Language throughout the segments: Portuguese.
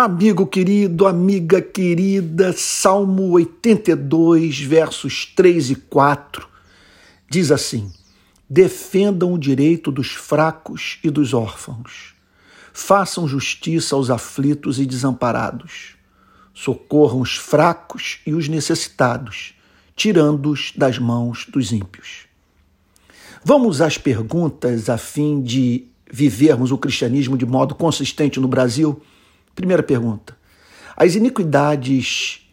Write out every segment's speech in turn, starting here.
Amigo querido, amiga querida, Salmo 82, versos 3 e 4, diz assim: Defendam o direito dos fracos e dos órfãos, façam justiça aos aflitos e desamparados, socorram os fracos e os necessitados, tirando-os das mãos dos ímpios. Vamos às perguntas a fim de vivermos o cristianismo de modo consistente no Brasil? Primeira pergunta. As iniquidades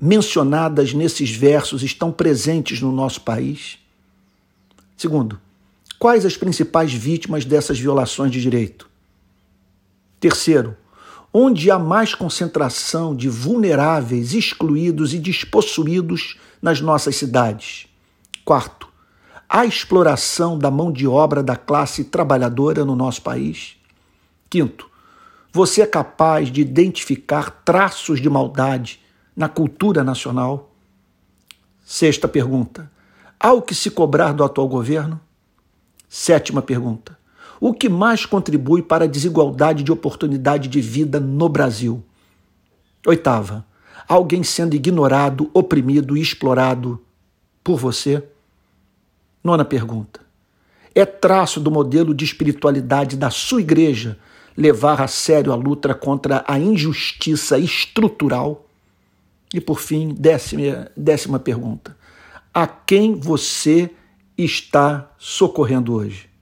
mencionadas nesses versos estão presentes no nosso país? Segundo, quais as principais vítimas dessas violações de direito? Terceiro, onde há mais concentração de vulneráveis, excluídos e despossuídos nas nossas cidades? Quarto, há exploração da mão de obra da classe trabalhadora no nosso país? Quinto, você é capaz de identificar traços de maldade na cultura nacional? Sexta pergunta. Há o que se cobrar do atual governo? Sétima pergunta. O que mais contribui para a desigualdade de oportunidade de vida no Brasil? Oitava. Alguém sendo ignorado, oprimido e explorado por você? Nona pergunta. É traço do modelo de espiritualidade da sua igreja levar a sério a luta contra a injustiça estrutural? E por fim, décima, décima pergunta: a quem você está socorrendo hoje?